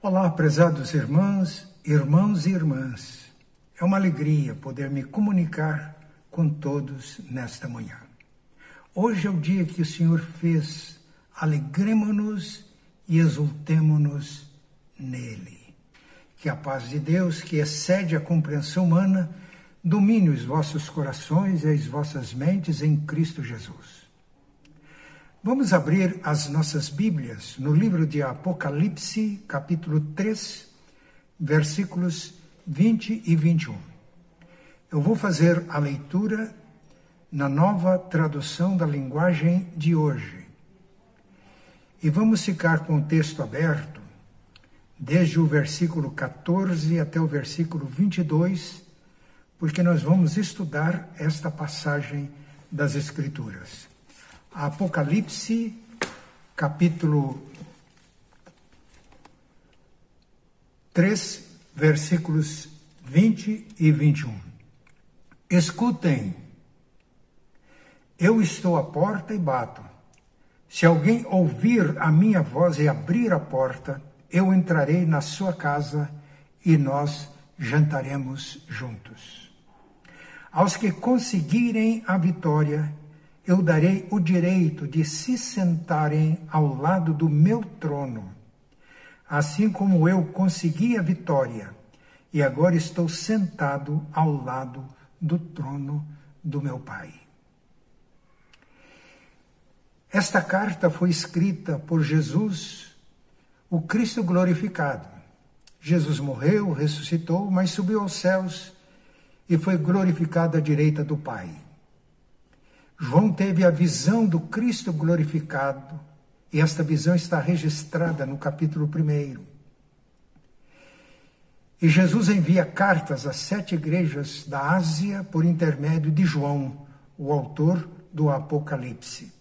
Olá, prezados irmãos, irmãos e irmãs. É uma alegria poder me comunicar com todos nesta manhã. Hoje é o dia que o Senhor fez, alegremos-nos e exultemo-nos nele. Que a paz de Deus, que excede a compreensão humana, domine os vossos corações e as vossas mentes em Cristo Jesus. Vamos abrir as nossas Bíblias no livro de Apocalipse, capítulo 3, versículos 20 e 21. Eu vou fazer a leitura na nova tradução da linguagem de hoje. E vamos ficar com o texto aberto, desde o versículo 14 até o versículo 22, porque nós vamos estudar esta passagem das Escrituras. Apocalipse, capítulo 3, versículos 20 e 21. Escutem, eu estou à porta e bato. Se alguém ouvir a minha voz e abrir a porta, eu entrarei na sua casa e nós jantaremos juntos. Aos que conseguirem a vitória, eu darei o direito de se sentarem ao lado do meu trono, assim como eu consegui a vitória e agora estou sentado ao lado do trono do meu Pai. Esta carta foi escrita por Jesus, o Cristo glorificado. Jesus morreu, ressuscitou, mas subiu aos céus e foi glorificado à direita do Pai. João teve a visão do Cristo glorificado, e esta visão está registrada no capítulo 1. E Jesus envia cartas às sete igrejas da Ásia por intermédio de João, o autor do Apocalipse.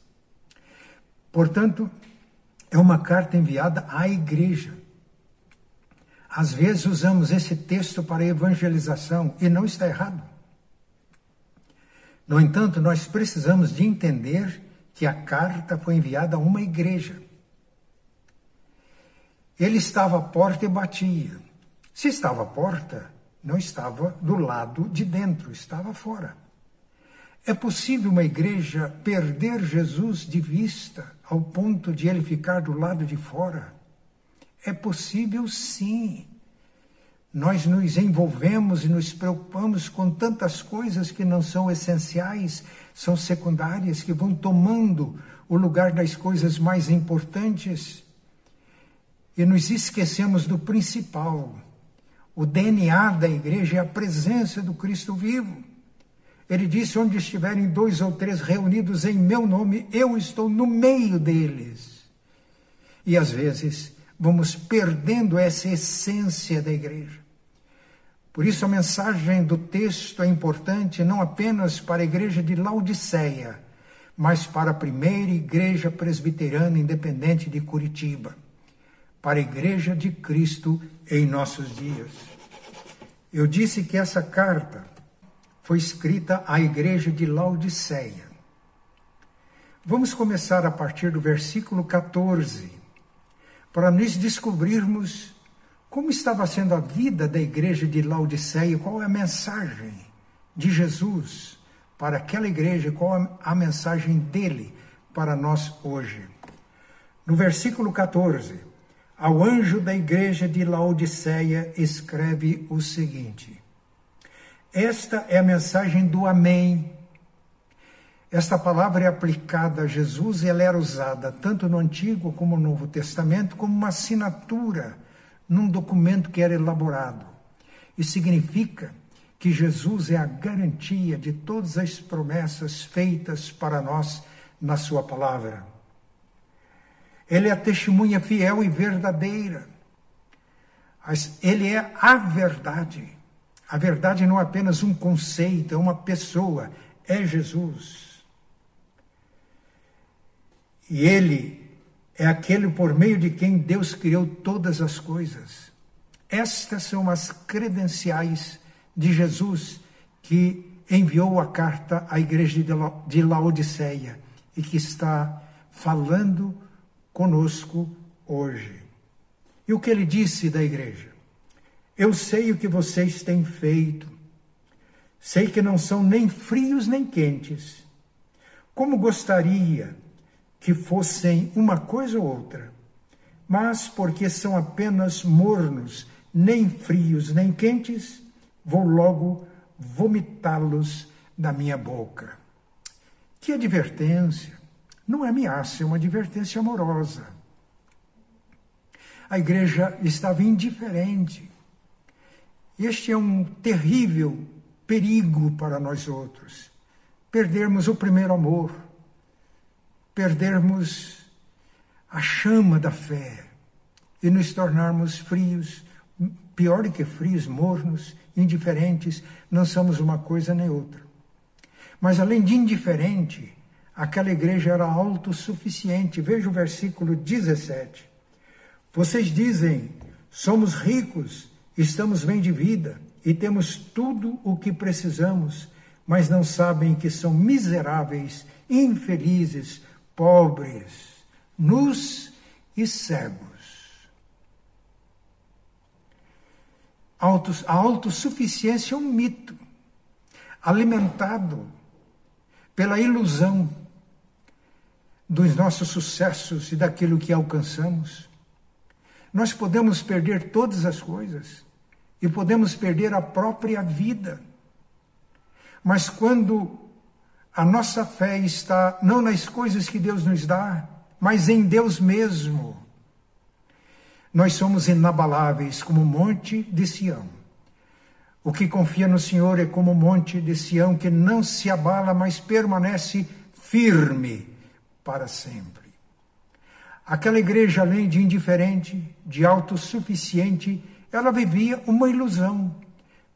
Portanto, é uma carta enviada à igreja. Às vezes usamos esse texto para evangelização e não está errado. No entanto, nós precisamos de entender que a carta foi enviada a uma igreja. Ele estava à porta e batia. Se estava à porta, não estava do lado de dentro, estava fora. É possível uma igreja perder Jesus de vista ao ponto de ele ficar do lado de fora? É possível sim. Nós nos envolvemos e nos preocupamos com tantas coisas que não são essenciais, são secundárias, que vão tomando o lugar das coisas mais importantes. E nos esquecemos do principal. O DNA da igreja é a presença do Cristo vivo. Ele disse: Onde estiverem dois ou três reunidos em meu nome, eu estou no meio deles. E às vezes vamos perdendo essa essência da igreja. Por isso, a mensagem do texto é importante não apenas para a igreja de Laodiceia, mas para a primeira igreja presbiteriana independente de Curitiba, para a igreja de Cristo em nossos dias. Eu disse que essa carta foi escrita à igreja de Laodiceia. Vamos começar a partir do versículo 14, para nos descobrirmos como estava sendo a vida da igreja de Laodiceia? Qual é a mensagem de Jesus para aquela igreja? Qual é a mensagem dele para nós hoje? No versículo 14, ao anjo da igreja de Laodiceia escreve o seguinte: Esta é a mensagem do Amém. Esta palavra é aplicada a Jesus e ela era usada tanto no Antigo como no Novo Testamento como uma assinatura num documento que era elaborado. Isso significa que Jesus é a garantia de todas as promessas feitas para nós na Sua palavra. Ele é a testemunha fiel e verdadeira. Ele é a verdade. A verdade não é apenas um conceito, é uma pessoa, é Jesus. E ele é aquele por meio de quem Deus criou todas as coisas. Estas são as credenciais de Jesus que enviou a carta à igreja de Laodiceia e que está falando conosco hoje. E o que ele disse da igreja? Eu sei o que vocês têm feito. Sei que não são nem frios nem quentes. Como gostaria que fossem uma coisa ou outra. Mas porque são apenas mornos, nem frios nem quentes, vou logo vomitá-los da minha boca. Que advertência! Não é ameaça, é uma advertência amorosa. A igreja estava indiferente. Este é um terrível perigo para nós outros. Perdermos o primeiro amor, perdermos a chama da fé e nos tornarmos frios, pior do que frios, mornos, indiferentes, não somos uma coisa nem outra. Mas além de indiferente, aquela igreja era autossuficiente. Veja o versículo 17. Vocês dizem: somos ricos, estamos bem de vida e temos tudo o que precisamos, mas não sabem que são miseráveis, infelizes, pobres, nus e cegos. A autossuficiência é um mito alimentado pela ilusão dos nossos sucessos e daquilo que alcançamos. Nós podemos perder todas as coisas e podemos perder a própria vida. Mas quando a nossa fé está não nas coisas que Deus nos dá, mas em Deus mesmo, nós somos inabaláveis como o monte de Sião. O que confia no Senhor é como o monte de Sião que não se abala, mas permanece firme para sempre. Aquela igreja, além de indiferente, de autossuficiente, ela vivia uma ilusão,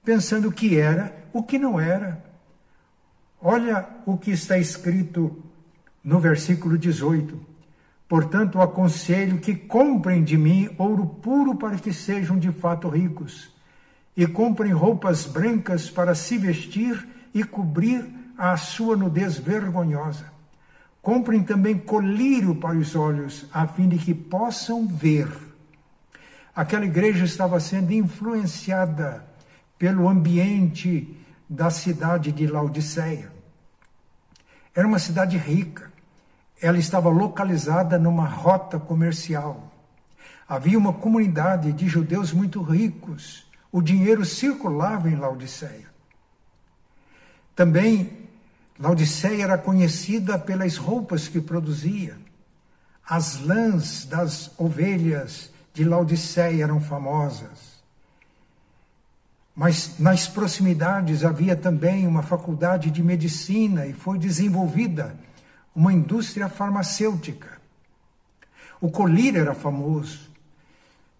pensando que era o que não era. Olha o que está escrito no versículo 18. Portanto, aconselho que comprem de mim ouro puro para que sejam de fato ricos, e comprem roupas brancas para se vestir e cobrir a sua nudez vergonhosa. Comprem também colírio para os olhos, a fim de que possam ver. Aquela igreja estava sendo influenciada pelo ambiente da cidade de Laodiceia. Era uma cidade rica ela estava localizada numa rota comercial. Havia uma comunidade de judeus muito ricos. O dinheiro circulava em Laodiceia. Também Laodiceia era conhecida pelas roupas que produzia. As lãs das ovelhas de Laodiceia eram famosas. Mas nas proximidades havia também uma faculdade de medicina e foi desenvolvida uma indústria farmacêutica. O colírio era famoso.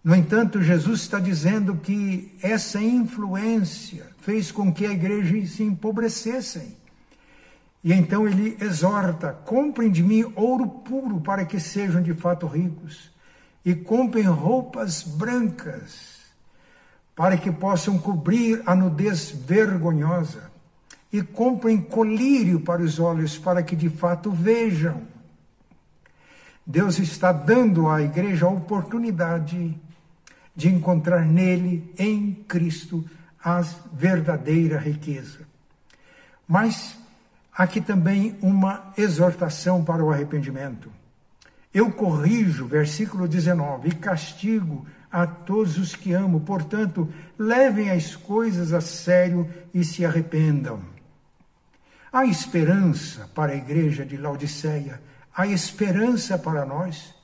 No entanto, Jesus está dizendo que essa influência fez com que a igreja se empobrecessem. E então ele exorta: comprem de mim ouro puro para que sejam de fato ricos, e comprem roupas brancas para que possam cobrir a nudez vergonhosa e comprem colírio para os olhos, para que de fato vejam. Deus está dando à igreja a oportunidade de encontrar nele, em Cristo, a verdadeira riqueza. Mas aqui também uma exortação para o arrependimento. Eu corrijo, versículo 19, e castigo a todos os que amo, portanto, levem as coisas a sério e se arrependam. Há esperança para a igreja de Laodiceia, há esperança para nós.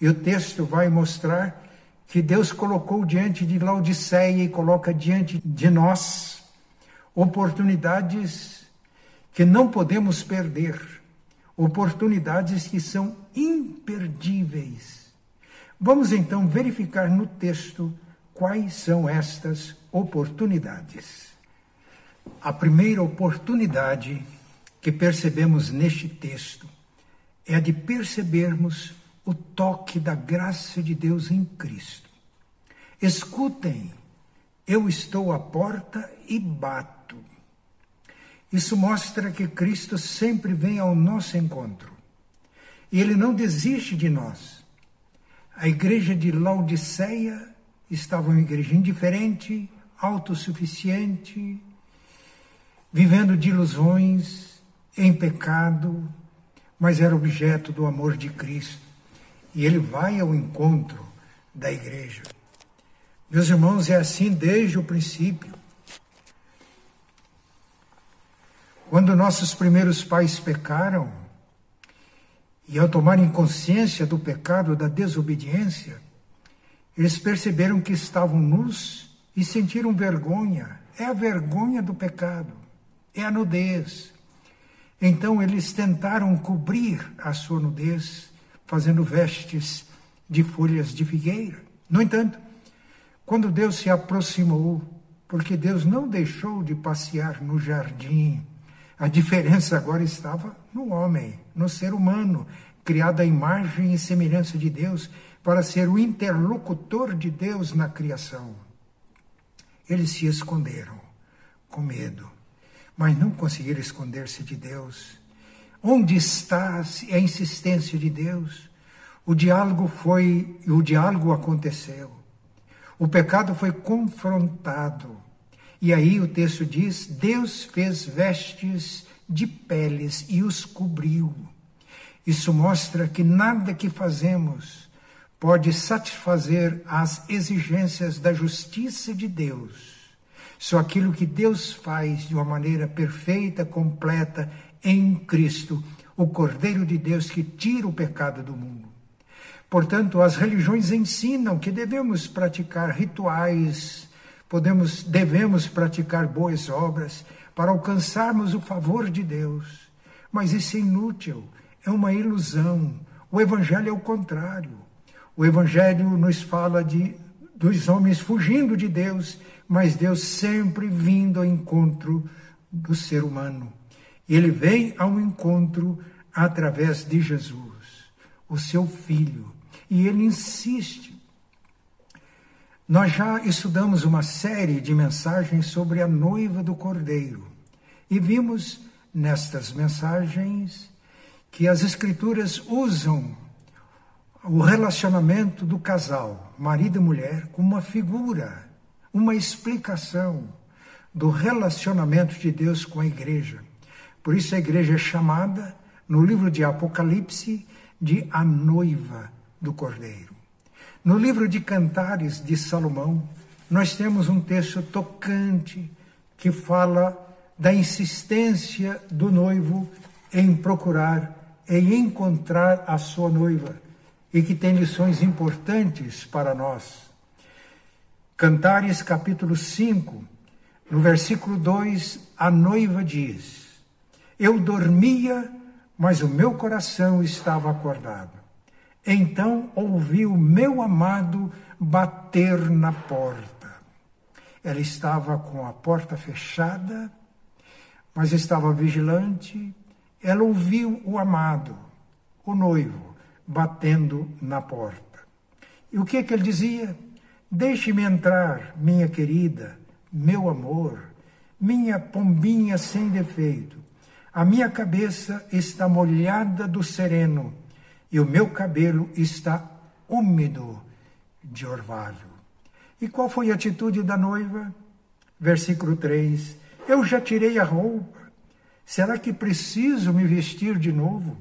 E o texto vai mostrar que Deus colocou diante de Laodiceia e coloca diante de nós oportunidades que não podemos perder, oportunidades que são imperdíveis. Vamos então verificar no texto quais são estas oportunidades. A primeira oportunidade que percebemos neste texto é a de percebermos o toque da graça de Deus em Cristo. Escutem, eu estou à porta e bato. Isso mostra que Cristo sempre vem ao nosso encontro. E ele não desiste de nós. A igreja de Laodiceia estava uma igreja indiferente, autossuficiente, vivendo de ilusões, em pecado, mas era objeto do amor de Cristo. E ele vai ao encontro da igreja. Meus irmãos, é assim desde o princípio. Quando nossos primeiros pais pecaram, e ao tomarem consciência do pecado da desobediência, eles perceberam que estavam nus e sentiram vergonha. É a vergonha do pecado, é a nudez. Então eles tentaram cobrir a sua nudez, fazendo vestes de folhas de figueira. No entanto, quando Deus se aproximou, porque Deus não deixou de passear no jardim, a diferença agora estava no homem, no ser humano, criado à imagem e semelhança de Deus, para ser o interlocutor de Deus na criação. Eles se esconderam, com medo, mas não conseguiram esconder-se de Deus. Onde está a insistência de Deus? O diálogo foi, o diálogo aconteceu. O pecado foi confrontado. E aí o texto diz: Deus fez vestes de peles e os cobriu. Isso mostra que nada que fazemos pode satisfazer as exigências da justiça de Deus. Só aquilo que Deus faz de uma maneira perfeita, completa, em Cristo, o Cordeiro de Deus que tira o pecado do mundo. Portanto, as religiões ensinam que devemos praticar rituais, podemos, devemos praticar boas obras para alcançarmos o favor de Deus. Mas isso é inútil, é uma ilusão. O Evangelho é o contrário. O Evangelho nos fala de dos homens fugindo de Deus, mas Deus sempre vindo ao encontro do ser humano. Ele vem ao encontro através de Jesus, o seu filho, e ele insiste. Nós já estudamos uma série de mensagens sobre a noiva do Cordeiro e vimos nestas mensagens que as Escrituras usam o relacionamento do casal, marido e mulher, como uma figura, uma explicação do relacionamento de Deus com a igreja. Por isso a igreja é chamada, no livro de Apocalipse, de a noiva do Cordeiro. No livro de Cantares de Salomão, nós temos um texto tocante que fala da insistência do noivo em procurar, em encontrar a sua noiva e que tem lições importantes para nós. Cantares capítulo 5, no versículo 2, a noiva diz: Eu dormia, mas o meu coração estava acordado. Então ouvi o meu amado bater na porta. Ela estava com a porta fechada, mas estava vigilante. Ela ouviu o amado, o noivo, batendo na porta. E o que, que ele dizia? Deixe-me entrar, minha querida, meu amor, minha pombinha sem defeito. A minha cabeça está molhada do sereno e o meu cabelo está úmido de orvalho. E qual foi a atitude da noiva? Versículo 3: Eu já tirei a roupa. Será que preciso me vestir de novo?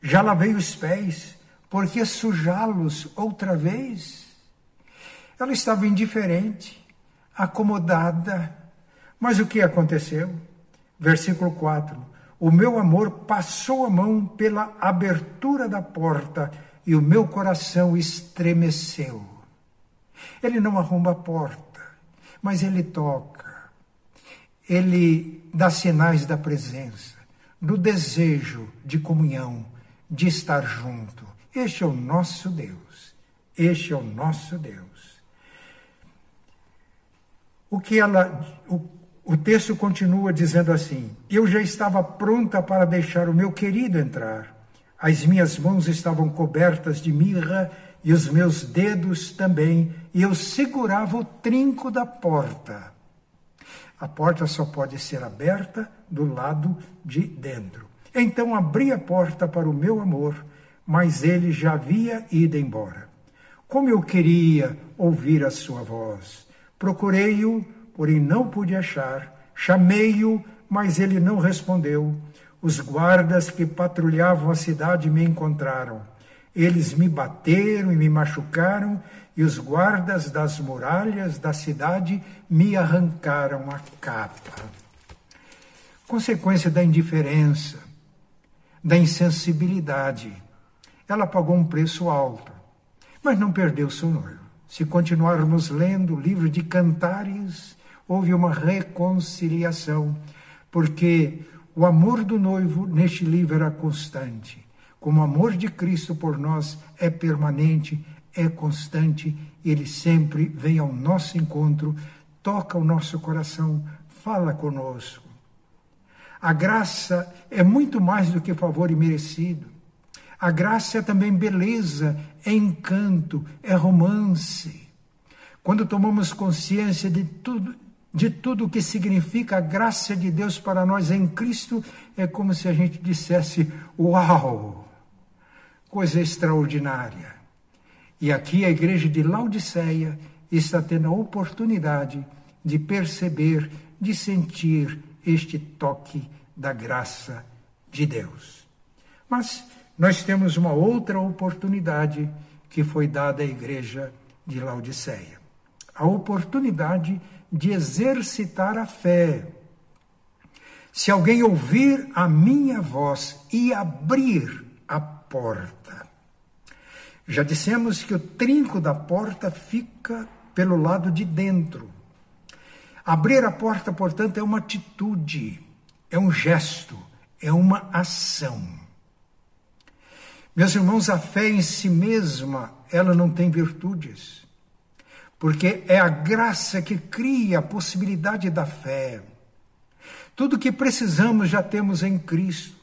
Já lavei os pés, por que sujá-los outra vez? Ela estava indiferente, acomodada. Mas o que aconteceu? Versículo 4: o meu amor passou a mão pela abertura da porta e o meu coração estremeceu. Ele não arromba a porta, mas ele toca. Ele dá sinais da presença, do desejo de comunhão, de estar junto. Este é o nosso Deus. Este é o nosso Deus. O que ela, o o texto continua dizendo assim: Eu já estava pronta para deixar o meu querido entrar. As minhas mãos estavam cobertas de mirra e os meus dedos também, e eu segurava o trinco da porta. A porta só pode ser aberta do lado de dentro. Então abri a porta para o meu amor, mas ele já havia ido embora. Como eu queria ouvir a sua voz. Procurei-o, porém não pude achar. Chamei-o, mas ele não respondeu. Os guardas que patrulhavam a cidade me encontraram. Eles me bateram e me machucaram, e os guardas das muralhas da cidade me arrancaram a capa. Consequência da indiferença, da insensibilidade. Ela pagou um preço alto, mas não perdeu seu noivo. Se continuarmos lendo o livro de Cantares, houve uma reconciliação, porque o amor do noivo neste livro era constante. Como o amor de Cristo por nós é permanente, é constante, ele sempre vem ao nosso encontro, toca o nosso coração, fala conosco. A graça é muito mais do que favor imerecido. A graça é também beleza, é encanto, é romance. Quando tomamos consciência de tudo, de tudo o que significa a graça de Deus para nós em Cristo, é como se a gente dissesse: Uau! Coisa extraordinária. E aqui a igreja de Laodiceia está tendo a oportunidade de perceber, de sentir este toque da graça de Deus. Mas nós temos uma outra oportunidade que foi dada à igreja de Laodiceia a oportunidade de exercitar a fé. Se alguém ouvir a minha voz e abrir a porta. Já dissemos que o trinco da porta fica pelo lado de dentro. Abrir a porta, portanto, é uma atitude, é um gesto, é uma ação. Meus irmãos, a fé em si mesma, ela não tem virtudes, porque é a graça que cria a possibilidade da fé. Tudo que precisamos já temos em Cristo.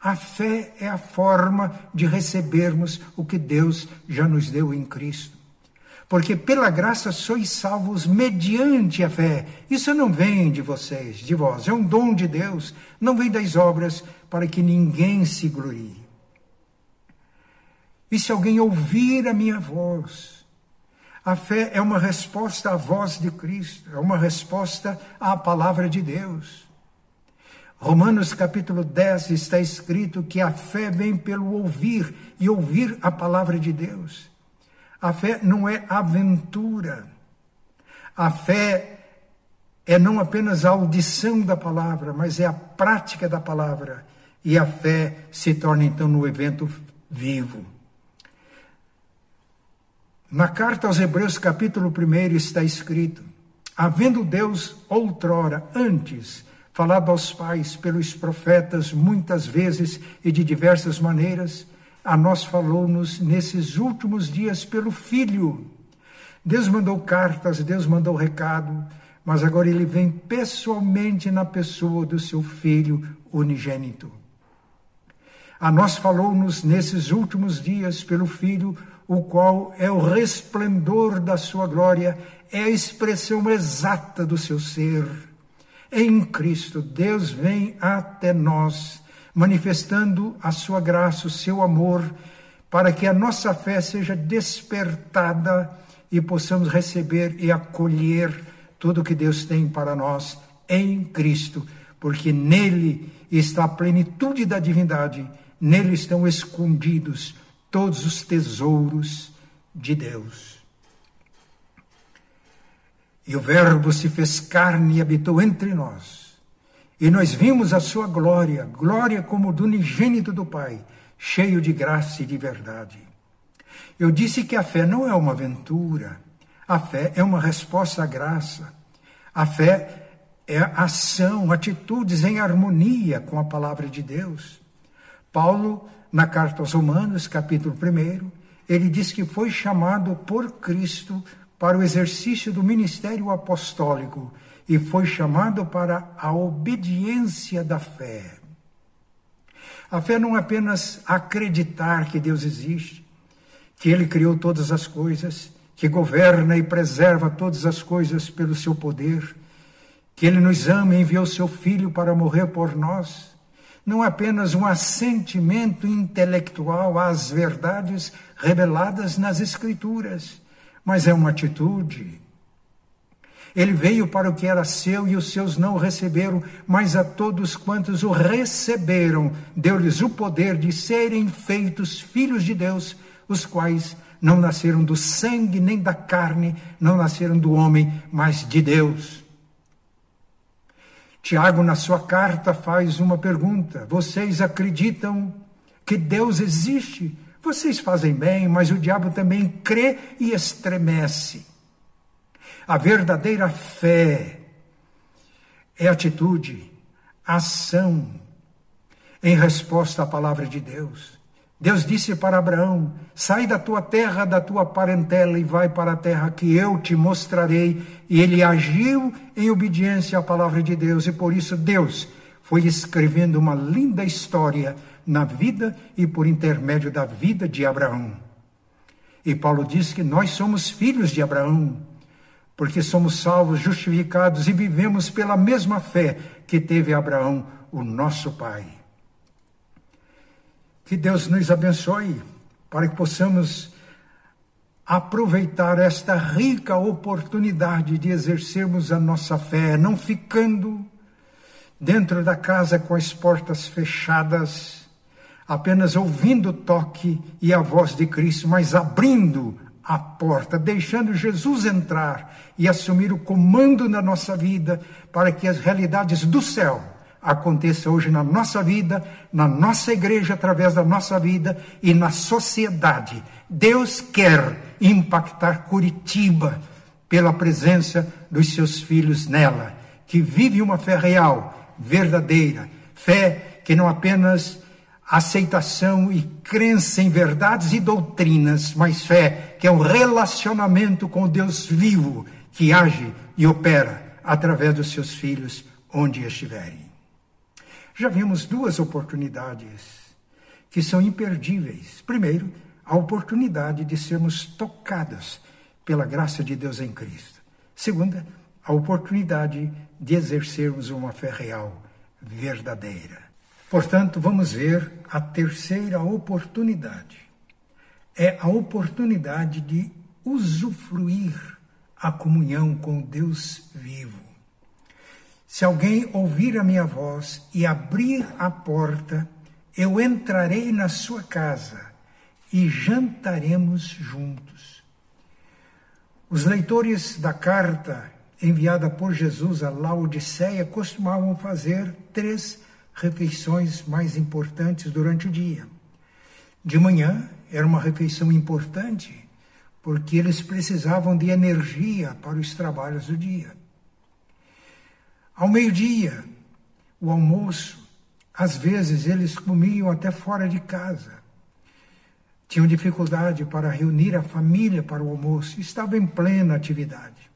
A fé é a forma de recebermos o que Deus já nos deu em Cristo. Porque pela graça sois salvos mediante a fé. Isso não vem de vocês, de vós, é um dom de Deus, não vem das obras para que ninguém se glorie. E se alguém ouvir a minha voz, a fé é uma resposta à voz de Cristo, é uma resposta à palavra de Deus. Romanos capítulo 10 está escrito que a fé vem pelo ouvir e ouvir a palavra de Deus. A fé não é aventura. A fé é não apenas a audição da palavra, mas é a prática da palavra. E a fé se torna então no evento vivo. Na carta aos Hebreus, capítulo 1, está escrito: Havendo Deus outrora, antes, falado aos pais pelos profetas muitas vezes e de diversas maneiras, a nós falou-nos nesses últimos dias pelo Filho. Deus mandou cartas, Deus mandou recado, mas agora ele vem pessoalmente na pessoa do seu Filho unigênito. A nós falou-nos nesses últimos dias pelo Filho, o qual é o resplendor da sua glória, é a expressão exata do seu ser. Em Cristo, Deus vem até nós, manifestando a sua graça, o seu amor, para que a nossa fé seja despertada e possamos receber e acolher tudo que Deus tem para nós em Cristo, porque nele está a plenitude da divindade, nele estão escondidos todos os tesouros de Deus. E o Verbo se fez carne e habitou entre nós. E nós vimos a sua glória, glória como do unigênito do Pai, cheio de graça e de verdade. Eu disse que a fé não é uma aventura, a fé é uma resposta à graça. A fé é ação, atitudes em harmonia com a palavra de Deus. Paulo na carta aos Romanos, capítulo 1, ele diz que foi chamado por Cristo para o exercício do ministério apostólico e foi chamado para a obediência da fé. A fé não é apenas acreditar que Deus existe, que Ele criou todas as coisas, que governa e preserva todas as coisas pelo seu poder, que Ele nos ama e enviou seu Filho para morrer por nós não é apenas um assentimento intelectual às verdades reveladas nas Escrituras, mas é uma atitude. Ele veio para o que era seu e os seus não o receberam, mas a todos quantos o receberam, deu-lhes o poder de serem feitos filhos de Deus, os quais não nasceram do sangue nem da carne, não nasceram do homem, mas de Deus. Tiago, na sua carta, faz uma pergunta: Vocês acreditam que Deus existe? Vocês fazem bem, mas o diabo também crê e estremece. A verdadeira fé é atitude, ação em resposta à palavra de Deus. Deus disse para Abraão: Sai da tua terra, da tua parentela e vai para a terra que eu te mostrarei. E ele agiu em obediência à palavra de Deus, e por isso Deus foi escrevendo uma linda história na vida e por intermédio da vida de Abraão. E Paulo diz que nós somos filhos de Abraão, porque somos salvos, justificados e vivemos pela mesma fé que teve Abraão, o nosso pai. Que Deus nos abençoe para que possamos aproveitar esta rica oportunidade de exercermos a nossa fé, não ficando dentro da casa com as portas fechadas apenas ouvindo o toque e a voz de Cristo, mas abrindo a porta, deixando Jesus entrar e assumir o comando na nossa vida, para que as realidades do céu aconteçam hoje na nossa vida, na nossa igreja, através da nossa vida e na sociedade. Deus quer impactar Curitiba pela presença dos seus filhos nela, que vive uma fé real, verdadeira, fé que não apenas aceitação e crença em verdades e doutrinas, mas fé, que é um relacionamento com Deus vivo, que age e opera através dos seus filhos onde estiverem. Já vimos duas oportunidades que são imperdíveis. Primeiro, a oportunidade de sermos tocados pela graça de Deus em Cristo. Segunda, a oportunidade de exercermos uma fé real, verdadeira. Portanto, vamos ver a terceira oportunidade. É a oportunidade de usufruir a comunhão com Deus vivo. Se alguém ouvir a minha voz e abrir a porta, eu entrarei na sua casa e jantaremos juntos. Os leitores da carta enviada por Jesus a Laodiceia costumavam fazer três refeições mais importantes durante o dia. De manhã era uma refeição importante, porque eles precisavam de energia para os trabalhos do dia. Ao meio-dia, o almoço, às vezes eles comiam até fora de casa. Tinham dificuldade para reunir a família para o almoço, estavam em plena atividade.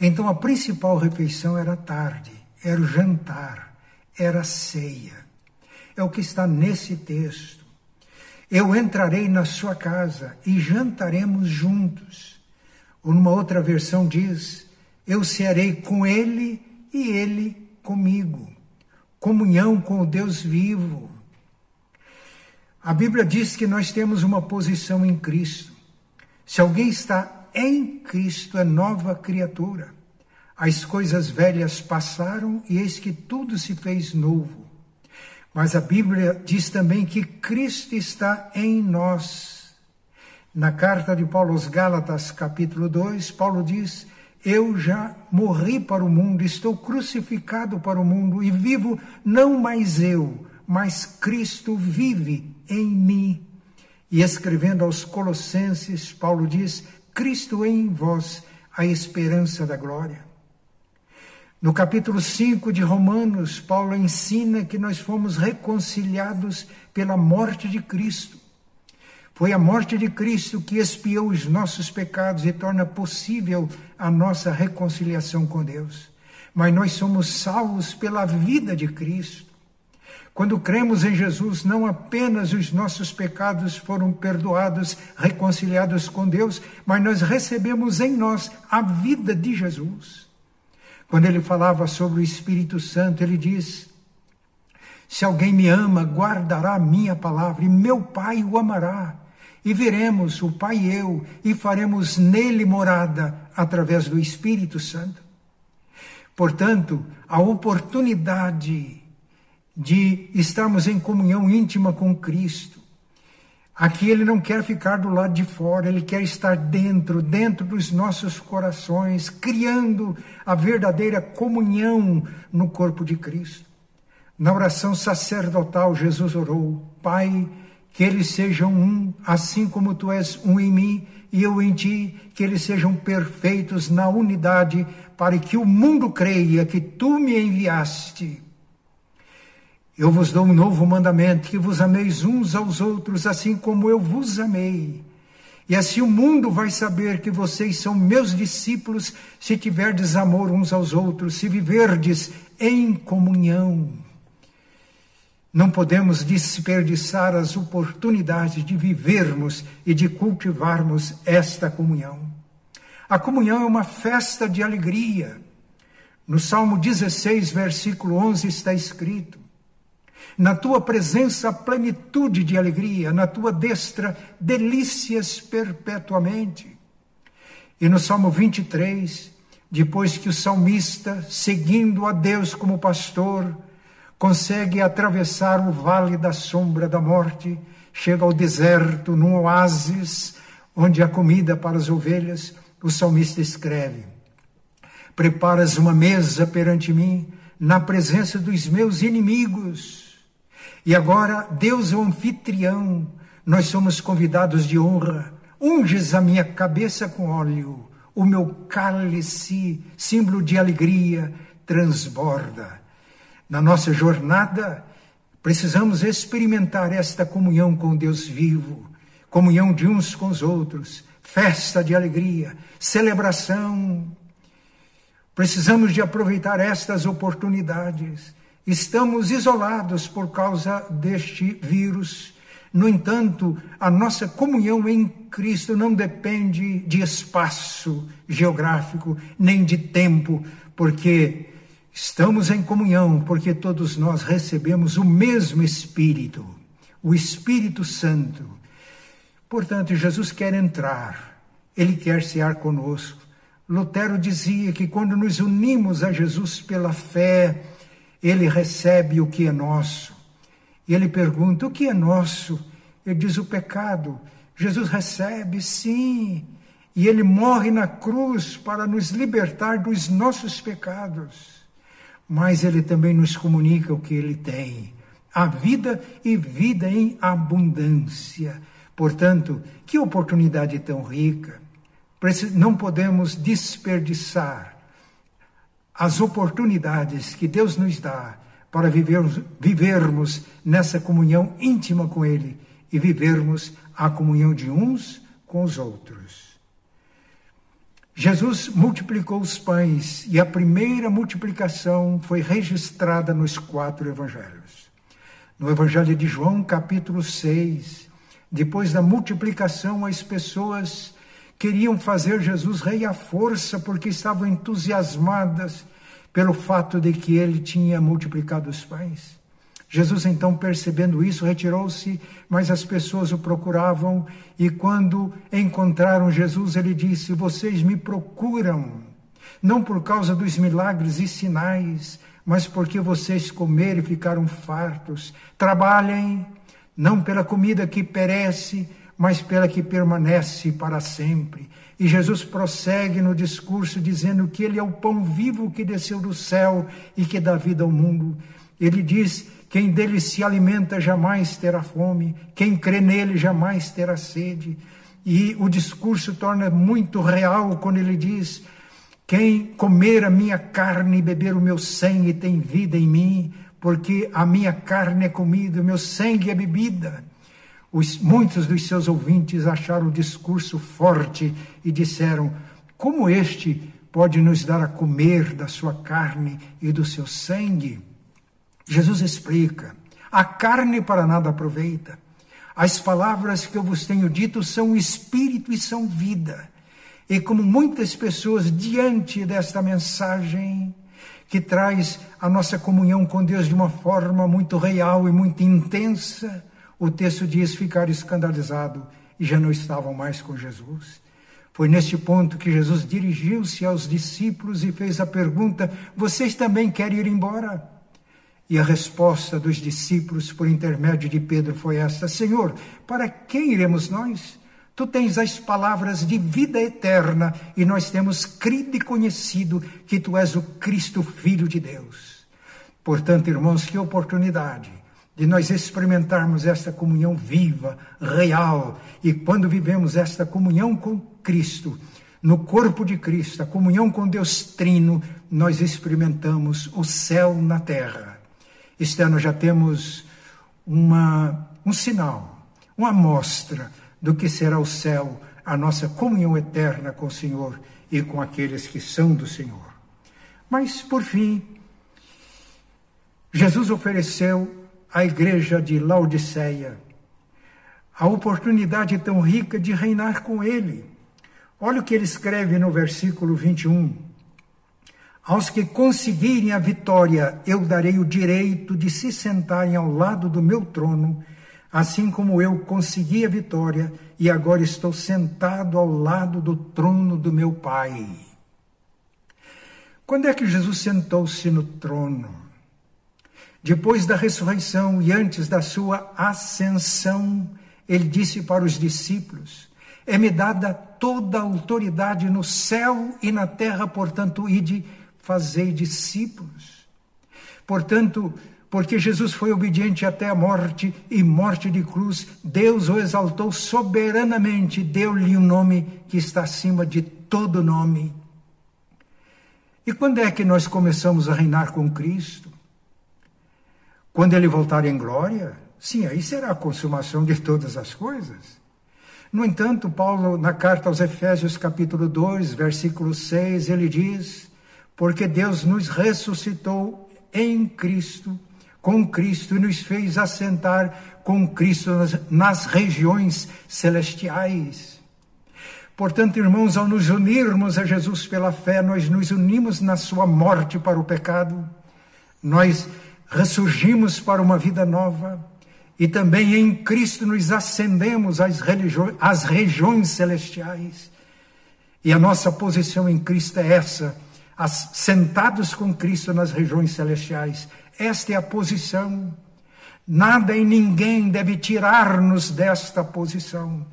Então a principal refeição era tarde, era o jantar era ceia. É o que está nesse texto. Eu entrarei na sua casa e jantaremos juntos. Ou numa outra versão diz: Eu cearei com ele e ele comigo. Comunhão com o Deus vivo. A Bíblia diz que nós temos uma posição em Cristo. Se alguém está em Cristo, é nova criatura. As coisas velhas passaram e eis que tudo se fez novo. Mas a Bíblia diz também que Cristo está em nós. Na carta de Paulo aos Gálatas, capítulo 2, Paulo diz: Eu já morri para o mundo, estou crucificado para o mundo e vivo não mais eu, mas Cristo vive em mim. E escrevendo aos Colossenses, Paulo diz: Cristo em vós, a esperança da glória. No capítulo 5 de Romanos, Paulo ensina que nós fomos reconciliados pela morte de Cristo. Foi a morte de Cristo que expiou os nossos pecados e torna possível a nossa reconciliação com Deus. Mas nós somos salvos pela vida de Cristo. Quando cremos em Jesus, não apenas os nossos pecados foram perdoados, reconciliados com Deus, mas nós recebemos em nós a vida de Jesus. Quando ele falava sobre o Espírito Santo, ele diz: Se alguém me ama, guardará a minha palavra, e meu Pai o amará. E veremos, o Pai e eu, e faremos nele morada através do Espírito Santo. Portanto, a oportunidade de estarmos em comunhão íntima com Cristo. Aqui ele não quer ficar do lado de fora, ele quer estar dentro, dentro dos nossos corações, criando a verdadeira comunhão no corpo de Cristo. Na oração sacerdotal, Jesus orou: Pai, que eles sejam um, assim como tu és um em mim e eu em ti, que eles sejam perfeitos na unidade, para que o mundo creia que tu me enviaste. Eu vos dou um novo mandamento, que vos ameis uns aos outros, assim como eu vos amei. E assim o mundo vai saber que vocês são meus discípulos, se tiverdes amor uns aos outros, se viverdes em comunhão. Não podemos desperdiçar as oportunidades de vivermos e de cultivarmos esta comunhão. A comunhão é uma festa de alegria. No Salmo 16, versículo 11 está escrito: Na tua presença, plenitude de alegria, na tua destra, delícias perpetuamente. E no Salmo 23, depois que o salmista, seguindo a Deus como pastor, consegue atravessar o vale da sombra da morte, chega ao deserto, num oásis, onde há comida para as ovelhas, o salmista escreve: Preparas uma mesa perante mim, na presença dos meus inimigos. E agora, Deus é o anfitrião, nós somos convidados de honra. Unges a minha cabeça com óleo, o meu cálice, símbolo de alegria, transborda. Na nossa jornada, precisamos experimentar esta comunhão com Deus vivo, comunhão de uns com os outros, festa de alegria, celebração. Precisamos de aproveitar estas oportunidades. Estamos isolados por causa deste vírus. No entanto, a nossa comunhão em Cristo não depende de espaço geográfico, nem de tempo, porque Estamos em comunhão porque todos nós recebemos o mesmo Espírito, o Espírito Santo. Portanto, Jesus quer entrar, ele quer cear conosco. Lutero dizia que quando nos unimos a Jesus pela fé, ele recebe o que é nosso. E ele pergunta: o que é nosso? Ele diz: o pecado. Jesus recebe, sim. E ele morre na cruz para nos libertar dos nossos pecados mas ele também nos comunica o que ele tem: a vida e vida em abundância. Portanto, que oportunidade tão rica! Não podemos desperdiçar as oportunidades que Deus nos dá para vivermos, vivermos nessa comunhão íntima com Ele e vivermos a comunhão de uns com os outros. Jesus multiplicou os pães e a primeira multiplicação foi registrada nos quatro evangelhos. No Evangelho de João, capítulo 6, depois da multiplicação, as pessoas queriam fazer Jesus rei à força porque estavam entusiasmadas pelo fato de que ele tinha multiplicado os pães. Jesus, então, percebendo isso, retirou-se, mas as pessoas o procuravam, e quando encontraram Jesus, ele disse: Vocês me procuram, não por causa dos milagres e sinais, mas porque vocês comeram e ficaram fartos. Trabalhem, não pela comida que perece, mas pela que permanece para sempre. E Jesus prossegue no discurso dizendo que ele é o pão vivo que desceu do céu e que dá vida ao mundo. Ele diz quem dele se alimenta jamais terá fome, quem crê nele jamais terá sede. E o discurso torna muito real quando ele diz: Quem comer a minha carne e beber o meu sangue tem vida em mim, porque a minha carne é comida, o meu sangue é bebida. Os, muitos dos seus ouvintes acharam o discurso forte e disseram: Como este pode nos dar a comer da sua carne e do seu sangue? Jesus explica: a carne para nada aproveita. As palavras que eu vos tenho dito são espírito e são vida. E como muitas pessoas diante desta mensagem que traz a nossa comunhão com Deus de uma forma muito real e muito intensa, o texto diz ficar escandalizado e já não estavam mais com Jesus. Foi neste ponto que Jesus dirigiu-se aos discípulos e fez a pergunta: Vocês também querem ir embora? E a resposta dos discípulos, por intermédio de Pedro, foi esta: Senhor, para quem iremos nós? Tu tens as palavras de vida eterna e nós temos crido e conhecido que tu és o Cristo, Filho de Deus. Portanto, irmãos, que oportunidade de nós experimentarmos esta comunhão viva, real, e quando vivemos esta comunhão com Cristo, no corpo de Cristo, a comunhão com Deus Trino, nós experimentamos o céu na terra. Este ano já temos uma, um sinal, uma amostra do que será o céu, a nossa comunhão eterna com o Senhor e com aqueles que são do Senhor. Mas, por fim, Jesus ofereceu à igreja de Laodiceia a oportunidade tão rica de reinar com ele. Olha o que ele escreve no versículo 21. Aos que conseguirem a vitória, eu darei o direito de se sentarem ao lado do meu trono assim como eu consegui a vitória e agora estou sentado ao lado do trono do meu Pai. Quando é que Jesus sentou-se no trono? Depois da ressurreição e antes da sua ascensão, ele disse para os discípulos: É-me dada toda a autoridade no céu e na terra, portanto, ide fazei discípulos. Portanto, porque Jesus foi obediente até a morte e morte de cruz, Deus o exaltou soberanamente, deu-lhe um nome que está acima de todo nome. E quando é que nós começamos a reinar com Cristo? Quando ele voltar em glória? Sim, aí será a consumação de todas as coisas. No entanto, Paulo, na carta aos Efésios, capítulo 2, versículo 6, ele diz: Porque Deus nos ressuscitou em Cristo com Cristo e nos fez assentar com Cristo nas, nas regiões celestiais. Portanto, irmãos, ao nos unirmos a Jesus pela fé, nós nos unimos na sua morte para o pecado, nós ressurgimos para uma vida nova e também em Cristo nos ascendemos às, às regiões celestiais. E a nossa posição em Cristo é essa, sentados com Cristo nas regiões celestiais esta é a posição. Nada e ninguém deve tirar-nos desta posição.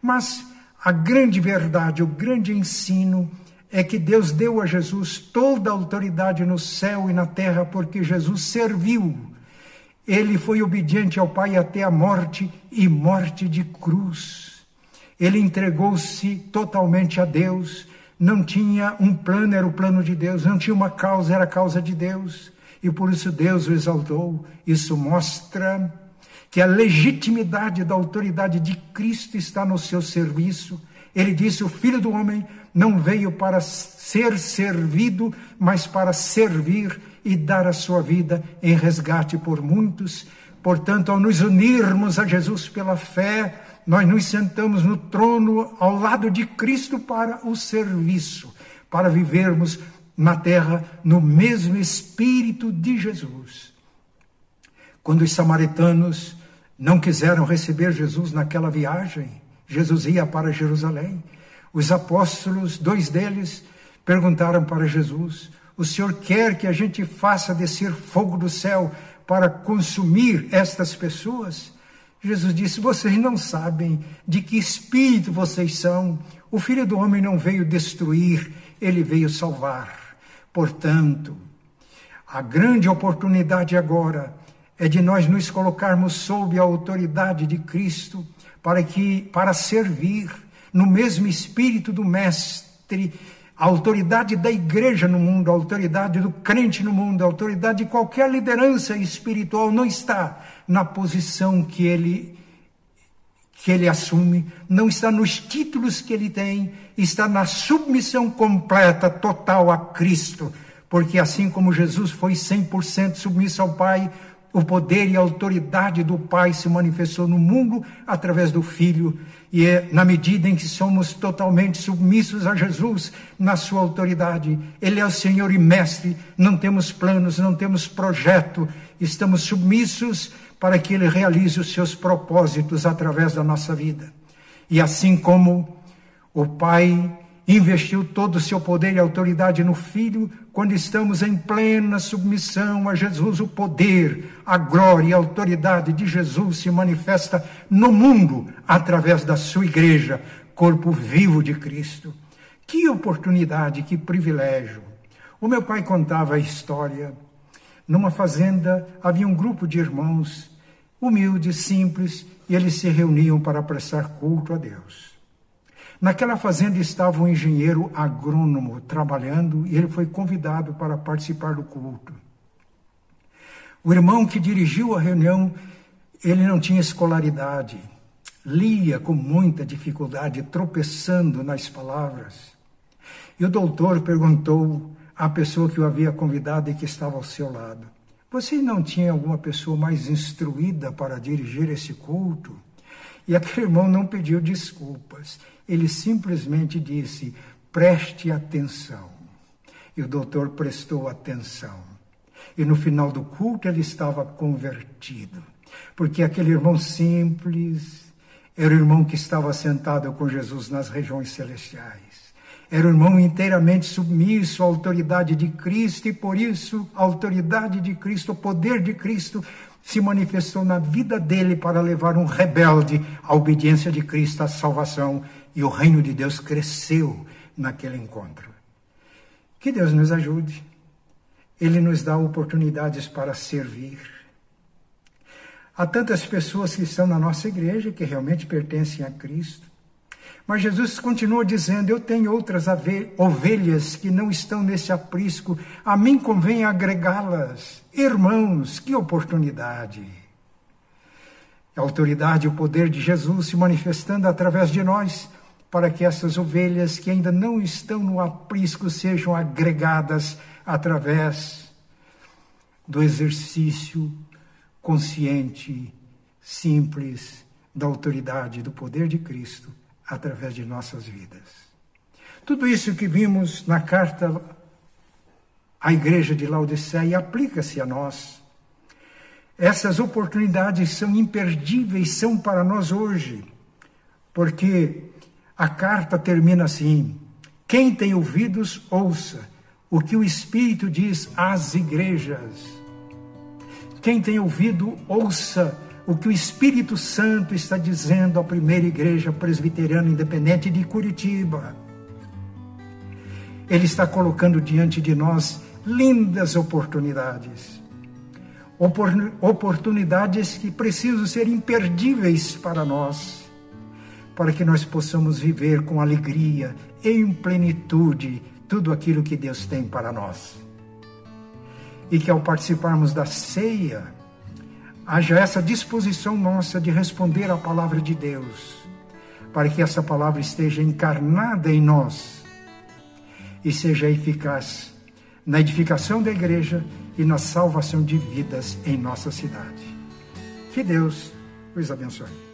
Mas a grande verdade, o grande ensino é que Deus deu a Jesus toda a autoridade no céu e na terra, porque Jesus serviu. Ele foi obediente ao Pai até a morte e morte de cruz. Ele entregou-se totalmente a Deus. Não tinha um plano, era o plano de Deus. Não tinha uma causa, era a causa de Deus e por isso Deus o exaltou. Isso mostra que a legitimidade da autoridade de Cristo está no seu serviço. Ele disse: O filho do homem não veio para ser servido, mas para servir e dar a sua vida em resgate por muitos. Portanto, ao nos unirmos a Jesus pela fé, nós nos sentamos no trono ao lado de Cristo para o serviço, para vivermos na terra no mesmo espírito de Jesus. Quando os samaritanos não quiseram receber Jesus naquela viagem, Jesus ia para Jerusalém. Os apóstolos, dois deles, perguntaram para Jesus: O Senhor quer que a gente faça descer fogo do céu para consumir estas pessoas? Jesus disse: Vocês não sabem de que espírito vocês são. O filho do homem não veio destruir, ele veio salvar. Portanto, a grande oportunidade agora é de nós nos colocarmos sob a autoridade de Cristo para que para servir no mesmo espírito do mestre, a autoridade da igreja no mundo, a autoridade do crente no mundo, a autoridade de qualquer liderança espiritual não está na posição que ele que ele assume, não está nos títulos que ele tem, está na submissão completa, total a Cristo. Porque assim como Jesus foi 100% submisso ao Pai, o poder e a autoridade do Pai se manifestou no mundo através do Filho, e é na medida em que somos totalmente submissos a Jesus na sua autoridade. Ele é o Senhor e Mestre, não temos planos, não temos projeto, estamos submissos para que Ele realize os seus propósitos através da nossa vida. E assim como o Pai investiu todo o seu poder e autoridade no Filho, quando estamos em plena submissão a Jesus, o poder, a glória e a autoridade de Jesus se manifesta no mundo através da sua igreja, corpo vivo de Cristo. Que oportunidade, que privilégio. O meu pai contava a história. Numa fazenda havia um grupo de irmãos, humildes, simples, e eles se reuniam para prestar culto a Deus. Naquela fazenda estava um engenheiro agrônomo trabalhando e ele foi convidado para participar do culto. O irmão que dirigiu a reunião, ele não tinha escolaridade, lia com muita dificuldade, tropeçando nas palavras. E o doutor perguntou à pessoa que o havia convidado e que estava ao seu lado: Você não tinha alguma pessoa mais instruída para dirigir esse culto? E aquele irmão não pediu desculpas. Ele simplesmente disse: preste atenção. E o doutor prestou atenção. E no final do culto ele estava convertido. Porque aquele irmão simples era o irmão que estava sentado com Jesus nas regiões celestiais. Era um irmão inteiramente submisso à autoridade de Cristo e por isso a autoridade de Cristo, o poder de Cristo se manifestou na vida dele para levar um rebelde à obediência de Cristo, à salvação, e o reino de Deus cresceu naquele encontro. Que Deus nos ajude. Ele nos dá oportunidades para servir. Há tantas pessoas que estão na nossa igreja que realmente pertencem a Cristo. Mas Jesus continua dizendo: Eu tenho outras ovelhas que não estão nesse aprisco, a mim convém agregá-las. Irmãos, que oportunidade! A autoridade e o poder de Jesus se manifestando através de nós, para que essas ovelhas que ainda não estão no aprisco sejam agregadas através do exercício consciente, simples da autoridade do poder de Cristo através de nossas vidas. Tudo isso que vimos na carta à igreja de Laodiceia aplica-se a nós. Essas oportunidades são imperdíveis, são para nós hoje, porque a carta termina assim: quem tem ouvidos, ouça o que o Espírito diz às igrejas. Quem tem ouvido, ouça o que o Espírito Santo está dizendo à primeira igreja presbiteriana independente de Curitiba. Ele está colocando diante de nós lindas oportunidades. Oportunidades que precisam ser imperdíveis para nós, para que nós possamos viver com alegria, em plenitude, tudo aquilo que Deus tem para nós. E que ao participarmos da ceia, haja essa disposição nossa de responder à palavra de Deus, para que essa palavra esteja encarnada em nós e seja eficaz na edificação da igreja e na salvação de vidas em nossa cidade. Que Deus os abençoe.